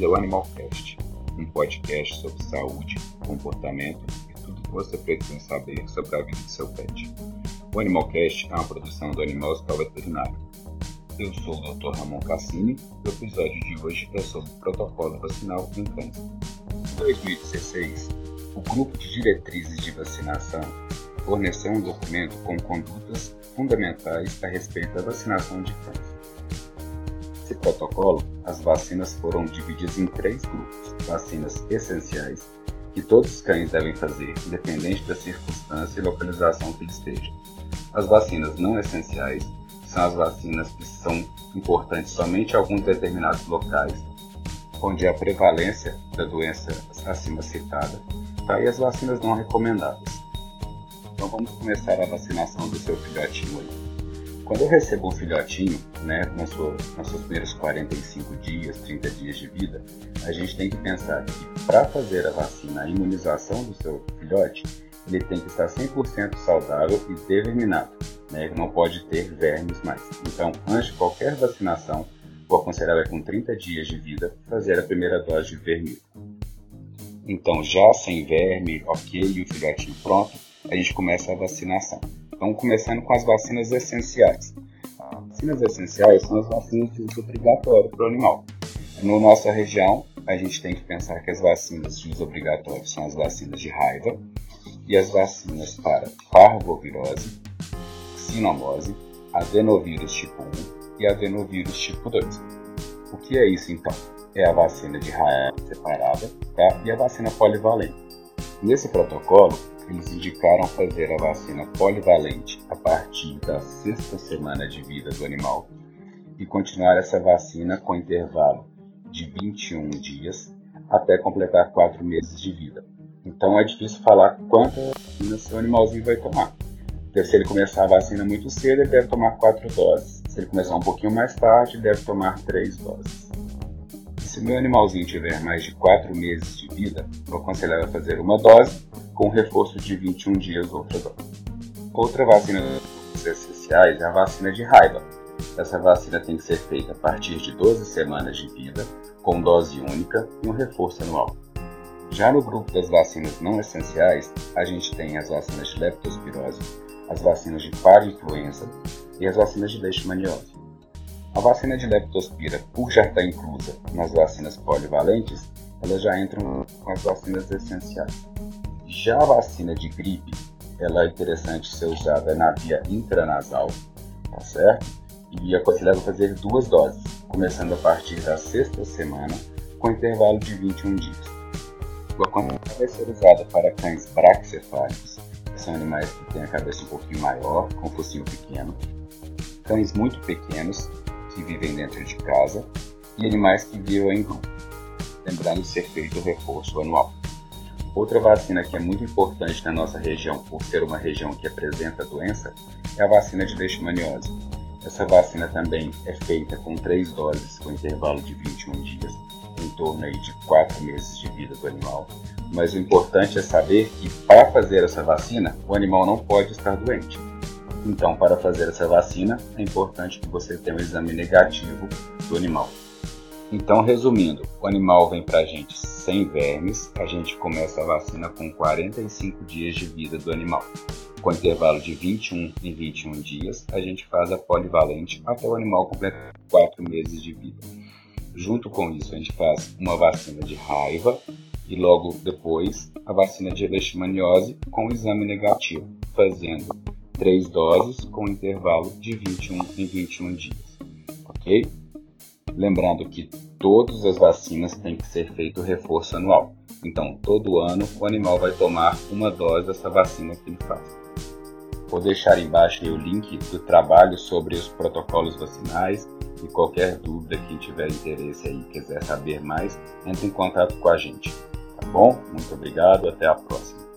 bem-vindo ao Animalcast, um podcast sobre saúde, comportamento e tudo que você precisa saber sobre a vida de seu pet. O Animalcast é uma produção do Animal Hospital Veterinário. Eu sou o Dr. Ramon Cassini e o episódio de hoje é sobre o protocolo vacinal em cães. Em 2016, o Grupo de Diretrizes de Vacinação forneceu um documento com condutas fundamentais a respeito da vacinação de cães. Nesse protocolo, as vacinas foram divididas em três grupos: vacinas essenciais, que todos os cães devem fazer, independente da circunstância e localização que estejam. As vacinas não essenciais são as vacinas que são importantes somente em alguns determinados locais, onde a prevalência da doença acima citada, tá? e as vacinas não recomendadas. Então vamos começar a vacinação do seu filhotinho aí. Quando eu recebo um filhotinho, né, nos seus primeiros 45 dias, 30 dias de vida, a gente tem que pensar que para fazer a vacina, a imunização do seu filhote, ele tem que estar 100% saudável e determinado, né, não pode ter vermes mais. Então, antes de qualquer vacinação, o aconselhável é com 30 dias de vida fazer a primeira dose de vermífugo. Então, já sem verme, ok, e o filhotinho pronto, a gente começa a vacinação. Então, começando com as vacinas essenciais. As vacinas essenciais são as vacinas de uso obrigatório para o animal. Na nossa região, a gente tem que pensar que as vacinas de uso obrigatório são as vacinas de raiva e as vacinas para parvovirose, sinomose, adenovírus tipo 1 e adenovírus tipo 2. O que é isso então? É a vacina de raiva separada tá? e a vacina polivalente. Nesse protocolo, eles indicaram fazer a vacina polivalente a partir da sexta semana de vida do animal e continuar essa vacina com intervalo de 21 dias até completar 4 meses de vida. Então é difícil falar quantas vacinas seu animalzinho vai tomar. Porque se ele começar a vacina muito cedo, ele deve tomar 4 doses. Se ele começar um pouquinho mais tarde, deve tomar 3 doses. Se meu animalzinho tiver mais de 4 meses de vida, eu aconselho a fazer uma dose com reforço de 21 dias outra dose. Outra vacina essenciais é a vacina de raiva. Essa vacina tem que ser feita a partir de 12 semanas de vida, com dose única e um reforço anual. Já no grupo das vacinas não essenciais, a gente tem as vacinas de leptospirose, as vacinas de parainfluenza e as vacinas de leishmaniose. A vacina de leptospira, por já estar inclusa nas vacinas polivalentes, elas já entram com as vacinas essenciais. Já a vacina de gripe, ela é interessante ser usada na via intranasal, tá certo? E aconselhado fazer duas doses, começando a partir da sexta semana, com intervalo de 21 dias. A vacina vai ser usada para cães braxcefálicos, que são animais que têm a cabeça um pouquinho maior, com focinho pequeno, cães muito pequenos, que vivem dentro de casa, e animais que vivem em grupo, lembrando ser feito o reforço anual. Outra vacina que é muito importante na nossa região, por ser uma região que apresenta doença, é a vacina de leishmaniose. Essa vacina também é feita com três doses, com intervalo de 21 dias, em torno aí de 4 meses de vida do animal. Mas o importante é saber que para fazer essa vacina, o animal não pode estar doente. Então, para fazer essa vacina, é importante que você tenha um exame negativo do animal. Então, resumindo, o animal vem para a gente sem vermes, a gente começa a vacina com 45 dias de vida do animal. Com intervalo de 21 em 21 dias, a gente faz a polivalente até o animal completar 4 meses de vida. Junto com isso, a gente faz uma vacina de raiva e logo depois a vacina de leishmaniose com exame negativo, fazendo 3 doses com intervalo de 21 em 21 dias. Ok? Lembrando que todas as vacinas têm que ser feito reforço anual. Então, todo ano o animal vai tomar uma dose dessa vacina que ele faz. Vou deixar embaixo o link do trabalho sobre os protocolos vacinais e qualquer dúvida que tiver interesse aí quiser saber mais, entre em contato com a gente. Tá bom? Muito obrigado, até a próxima.